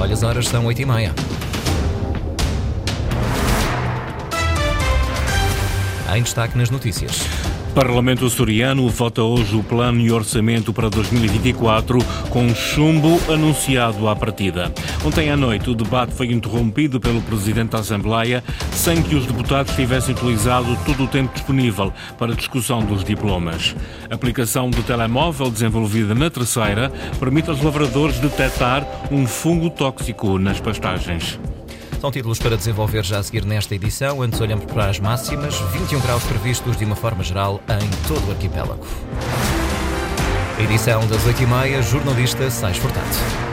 Olha, as horas são 8 e meia. Em destaque nas notícias. Parlamento açoriano vota hoje o plano e orçamento para 2024 com chumbo anunciado à partida. Ontem à noite o debate foi interrompido pelo Presidente da Assembleia sem que os deputados tivessem utilizado todo o tempo disponível para discussão dos diplomas. A aplicação do telemóvel desenvolvida na terceira permite aos lavradores detectar um fungo tóxico nas pastagens. São títulos para desenvolver já a seguir nesta edição. Antes olhamos para as máximas. 21 graus previstos de uma forma geral em todo o arquipélago. Edição das 8h30, jornalista Sais Furtado.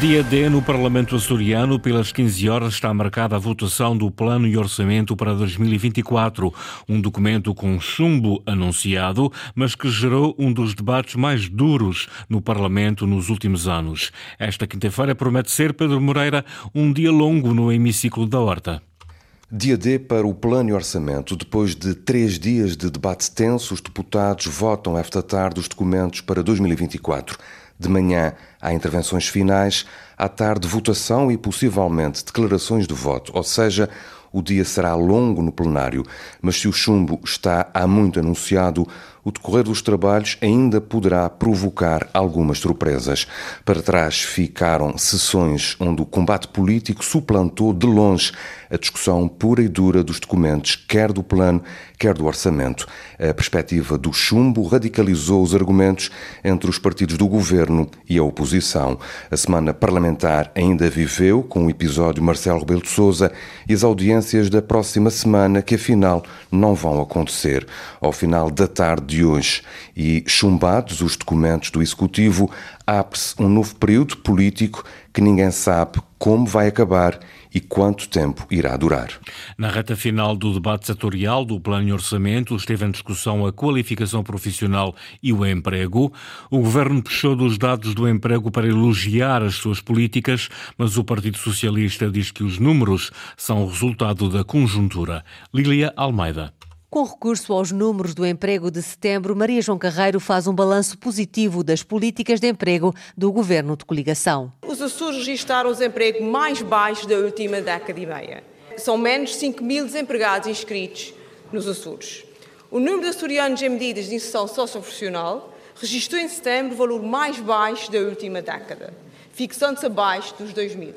Dia D no Parlamento Açoriano, pelas 15 horas, está marcada a votação do Plano e Orçamento para 2024, um documento com chumbo anunciado, mas que gerou um dos debates mais duros no Parlamento nos últimos anos. Esta quinta-feira promete ser, Pedro Moreira, um dia longo no hemiciclo da Horta. Dia D para o Plano e Orçamento. Depois de três dias de debate tenso, os deputados votam esta tarde os documentos para 2024. De manhã há intervenções finais, à tarde votação e possivelmente declarações de voto, ou seja, o dia será longo no plenário, mas se o chumbo está há muito anunciado, o decorrer dos trabalhos ainda poderá provocar algumas surpresas. Para trás ficaram sessões onde o combate político suplantou de longe a discussão pura e dura dos documentos, quer do plano, quer do orçamento. A perspectiva do chumbo radicalizou os argumentos entre os partidos do governo e a oposição. A semana parlamentar ainda viveu com o episódio Marcelo Rebelo de Sousa e as audiências da próxima semana que afinal não vão acontecer. Ao final da tarde de hoje e chumbados os documentos do Executivo, abre-se um novo período político que ninguém sabe como vai acabar e quanto tempo irá durar. Na reta final do debate setorial do Plano de Orçamento, esteve em discussão a qualificação profissional e o emprego. O governo puxou dos dados do emprego para elogiar as suas políticas, mas o Partido Socialista diz que os números são resultado da conjuntura. Lília Almeida. Com recurso aos números do emprego de setembro, Maria João Carreiro faz um balanço positivo das políticas de emprego do governo de coligação. Os Açores registraram o desemprego mais baixo da última década e meia. São menos de 5 mil desempregados inscritos nos Açores. O número de açorianos em medidas de inserção socioprofissional registrou em setembro o valor mais baixo da última década, fixando-se abaixo dos 2 mil.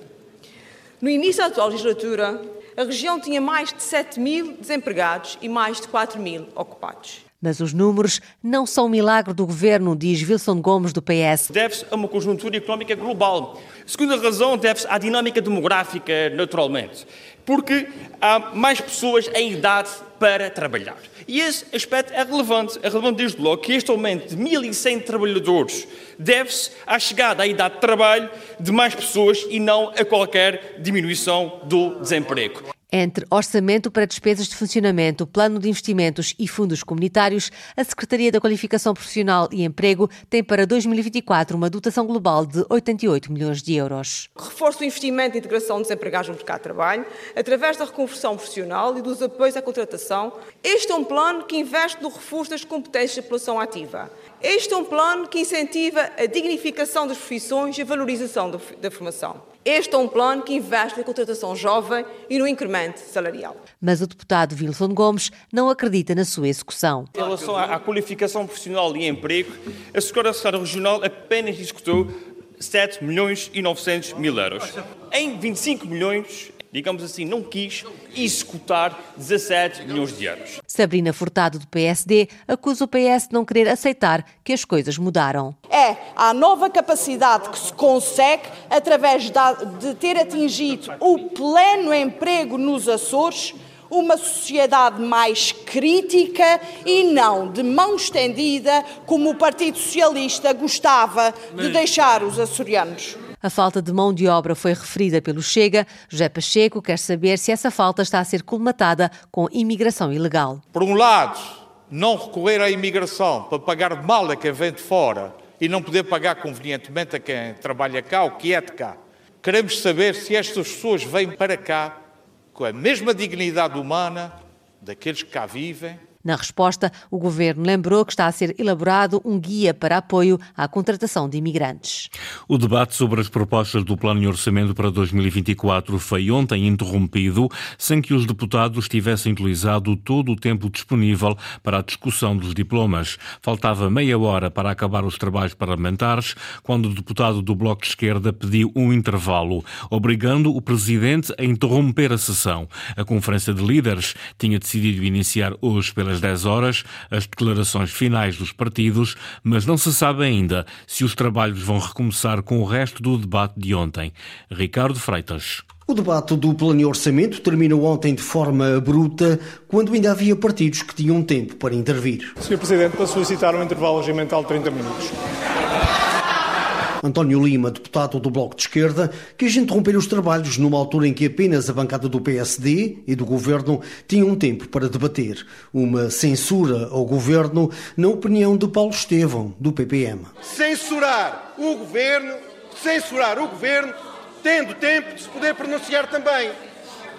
No início da atual legislatura, a região tinha mais de 7 mil desempregados e mais de 4 mil ocupados. Mas os números não são um milagre do governo, diz Wilson Gomes, do PS. Deve-se a uma conjuntura económica global. A segunda razão deve-se à dinâmica demográfica, naturalmente, porque há mais pessoas em idade para trabalhar. E esse aspecto é relevante. É relevante desde logo que este aumento de 1.100 trabalhadores deve-se à chegada à idade de trabalho de mais pessoas e não a qualquer diminuição do desemprego. Entre orçamento para despesas de funcionamento, plano de investimentos e fundos comunitários, a Secretaria da Qualificação Profissional e Emprego tem para 2024 uma dotação global de 88 milhões de euros. Reforço o investimento e integração dos empregados no mercado de trabalho, através da reconversão profissional e dos apoios à contratação. Este é um plano que investe no reforço das competências da população ativa. Este é um plano que incentiva a dignificação das profissões e a valorização da formação. Este é um plano que investe na contratação jovem e no incremento salarial. Mas o deputado Wilson Gomes não acredita na sua execução. Em relação à qualificação profissional e emprego, a Secretaria Regional apenas executou 7 milhões e 900 mil euros. Em 25 milhões digamos assim, não quis executar 17 milhões de euros. Sabrina Furtado, do PSD, acusa o PS de não querer aceitar que as coisas mudaram. É a nova capacidade que se consegue através de ter atingido o pleno emprego nos Açores, uma sociedade mais crítica e não de mão estendida, como o Partido Socialista gostava de deixar os açorianos. A falta de mão de obra foi referida pelo Chega. José Pacheco quer saber se essa falta está a ser colmatada com imigração ilegal. Por um lado, não recorrer à imigração para pagar mal a quem vem de fora e não poder pagar convenientemente a quem trabalha cá ou que é de cá. Queremos saber se estas pessoas vêm para cá com a mesma dignidade humana daqueles que cá vivem Na resposta, o governo lembrou que está a ser elaborado um guia para apoio à contratação de imigrantes. O debate sobre as propostas do Plano de Orçamento para 2024 foi ontem interrompido, sem que os deputados tivessem utilizado todo o tempo disponível para a discussão dos diplomas. Faltava meia hora para acabar os trabalhos parlamentares, quando o deputado do Bloco de Esquerda pediu um intervalo, obrigando o presidente a interromper a sessão. A Conferência de Líderes tinha decidido iniciar hoje pelas 10 horas as declarações finais dos partidos, mas não se sabe ainda se os trabalhos vão recomeçar com o resto do debate de ontem. Ricardo Freitas. O debate do plano de orçamento terminou ontem de forma bruta, quando ainda havia partidos que tinham tempo para intervir. Sr. Presidente, para solicitar um intervalo regimental de 30 minutos. António Lima, deputado do Bloco de Esquerda, quis interromper os trabalhos numa altura em que apenas a bancada do PSD e do Governo tinham tempo para debater. Uma censura ao Governo, na opinião de Paulo Estevão, do PPM. Censurar o Governo, censurar o Governo, tendo tempo de se poder pronunciar também.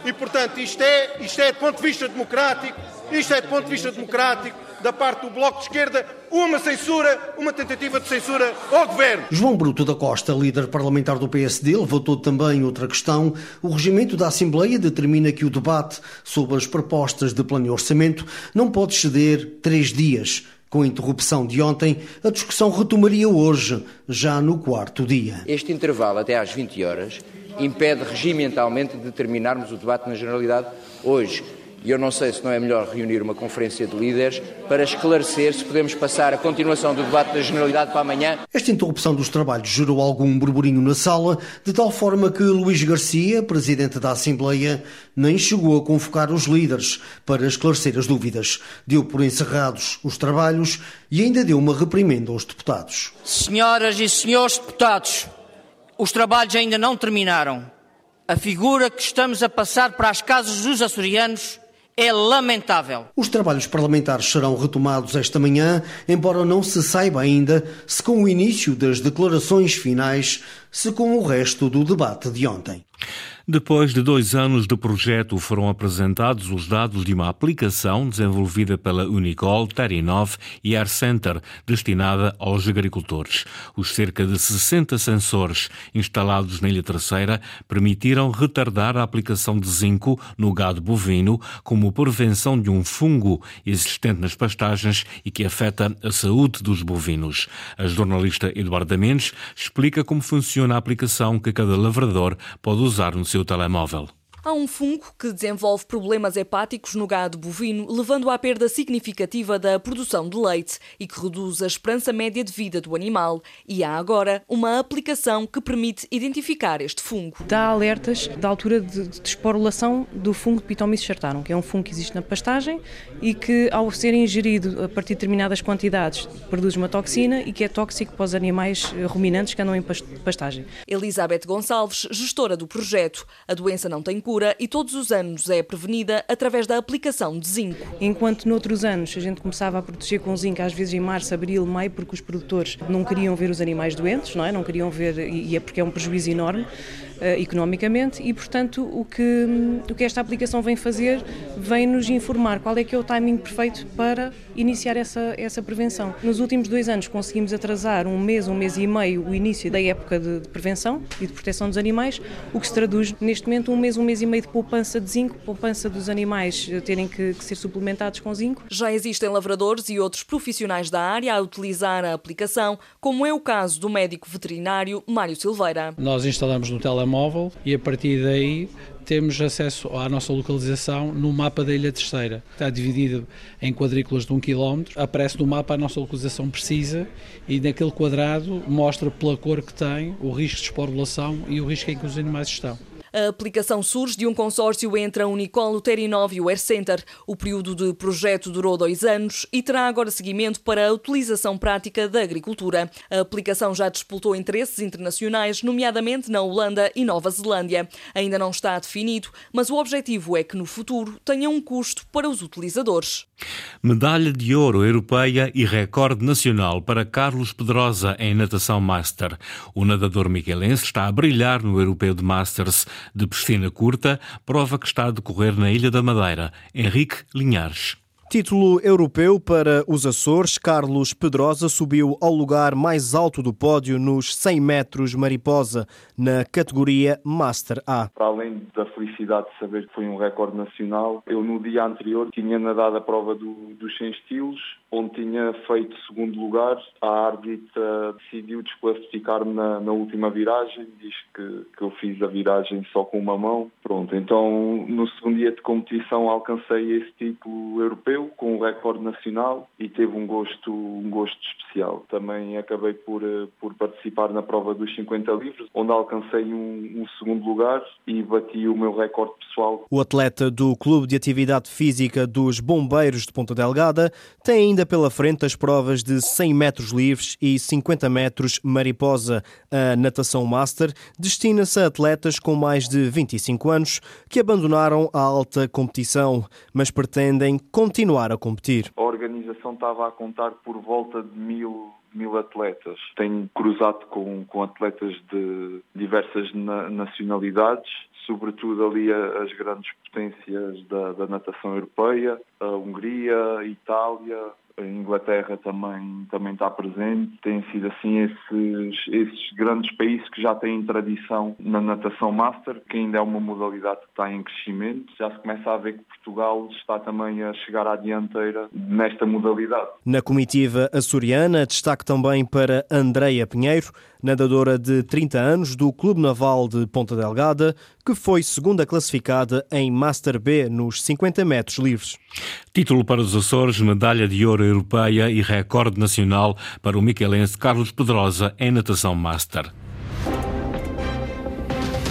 E, portanto, isto é, isto é, do ponto de vista democrático, isto é, do ponto de vista democrático, da parte do Bloco de Esquerda uma censura, uma tentativa de censura ao Governo. João Bruto da Costa, líder parlamentar do PSD, levantou também outra questão. O regimento da Assembleia determina que o debate sobre as propostas de plano e orçamento não pode ceder três dias. Com a interrupção de ontem, a discussão retomaria hoje, já no quarto dia. Este intervalo até às 20 horas impede regimentalmente de terminarmos o debate na generalidade hoje e eu não sei se não é melhor reunir uma conferência de líderes para esclarecer se podemos passar a continuação do debate da Generalidade para amanhã. Esta interrupção dos trabalhos gerou algum burburinho na sala, de tal forma que Luís Garcia, presidente da Assembleia, nem chegou a convocar os líderes para esclarecer as dúvidas. Deu por encerrados os trabalhos e ainda deu uma reprimenda aos deputados. Senhoras e senhores deputados, os trabalhos ainda não terminaram. A figura que estamos a passar para as casas dos açorianos é lamentável. Os trabalhos parlamentares serão retomados esta manhã, embora não se saiba ainda se com o início das declarações finais, se com o resto do debate de ontem. Depois de dois anos de projeto, foram apresentados os dados de uma aplicação desenvolvida pela Unicol, Terinov e Air Center, destinada aos agricultores. Os cerca de 60 sensores instalados na Ilha Terceira permitiram retardar a aplicação de zinco no gado bovino como prevenção de um fungo existente nas pastagens e que afeta a saúde dos bovinos. A jornalista Eduarda Mendes explica como funciona a aplicação que cada lavrador pode usar no seu telemóvel. Há um fungo que desenvolve problemas hepáticos no gado bovino, levando à perda significativa da produção de leite e que reduz a esperança média de vida do animal. E há agora uma aplicação que permite identificar este fungo. Dá alertas da altura de, de esporulação do fungo de Pitomyces chartarum, que é um fungo que existe na pastagem e que, ao ser ingerido a partir de determinadas quantidades, produz uma toxina e que é tóxico para os animais ruminantes que andam em pastagem. Elizabeth Gonçalves, gestora do projeto. A doença não tem cura e todos os anos é prevenida através da aplicação de zinco. Enquanto noutros anos a gente começava a proteger com zinco, às vezes em março, abril, maio, porque os produtores não queriam ver os animais doentes, não é? Não queriam ver, e é porque é um prejuízo enorme economicamente e, portanto, o que, o que esta aplicação vem fazer vem nos informar qual é que é o timing perfeito para iniciar essa, essa prevenção. Nos últimos dois anos conseguimos atrasar um mês, um mês e meio o início da época de, de prevenção e de proteção dos animais, o que se traduz neste momento um mês, um mês e meio de poupança de zinco, poupança dos animais terem que, que ser suplementados com zinco. Já existem lavradores e outros profissionais da área a utilizar a aplicação, como é o caso do médico veterinário Mário Silveira. Nós instalamos no telemóvel telemóvel e a partir daí temos acesso à nossa localização no mapa da Ilha Terceira. Está dividido em quadrículas de um quilómetro. Aparece no mapa a nossa localização precisa e naquele quadrado mostra pela cor que tem o risco de esporulação e o risco em que os animais estão. A aplicação surge de um consórcio entre a Unicol, o Terinov e o Air Center. O período de projeto durou dois anos e terá agora seguimento para a utilização prática da agricultura. A aplicação já disputou interesses internacionais, nomeadamente na Holanda e Nova Zelândia. Ainda não está definido, mas o objetivo é que no futuro tenha um custo para os utilizadores. Medalha de ouro europeia e recorde nacional para Carlos Pedrosa em natação master. O nadador miquelense está a brilhar no europeu de Masters de piscina curta, prova que está a decorrer na Ilha da Madeira. Henrique Linhares. Título europeu para os Açores, Carlos Pedrosa subiu ao lugar mais alto do pódio nos 100 metros mariposa, na categoria Master A. Para além da felicidade de saber que foi um recorde nacional, eu no dia anterior tinha nadado a prova do, dos 100 estilos, onde tinha feito segundo lugar. A árbitra decidiu desclassificar-me na, na, última viragem, diz que, que eu fiz a viragem só com uma mão. Pronto, então no segundo dia de competição alcancei esse título europeu com o recorde nacional e teve um gosto, um gosto especial. Também acabei por, eh, por participar na prova dos 50 livros, onde alcancei um, um segundo lugar e bati o meu recorde pessoal. O atleta do Clube de Atividade Física dos Bombeiros de Ponta Delgada tem ainda pela frente as provas de 100 metros livres e 50 metros mariposa. A natação master destina-se a atletas com mais de 25 anos que abandonaram a alta competição, mas pretendem continuar a competir. A organização estava a contar por volta de mil mil atletas. Tenho cruzado com, com atletas de diversas na, nacionalidades, sobretudo ali as grandes potências da, da natação europeia, a Hungria, a Itália, a Inglaterra também, também está presente. Têm sido assim esses, esses grandes países que já têm tradição na natação master, que ainda é uma modalidade que está em crescimento. Já se começa a ver que Portugal está também a chegar à dianteira nesta modalidade. Na comitiva açoriana, destaque também para Andreia Pinheiro, nadadora de 30 anos do Clube Naval de Ponta Delgada, que foi segunda classificada em Master B nos 50 metros livres. Título para os Açores, medalha de ouro europeia e recorde nacional para o miquelense Carlos Pedrosa em natação Master.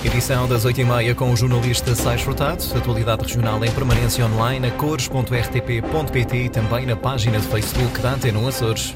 Edição das 8h30 com o jornalista Sais Furtado. Atualidade regional em permanência online a cores.rtp.pt e também na página de Facebook da Antena Açores.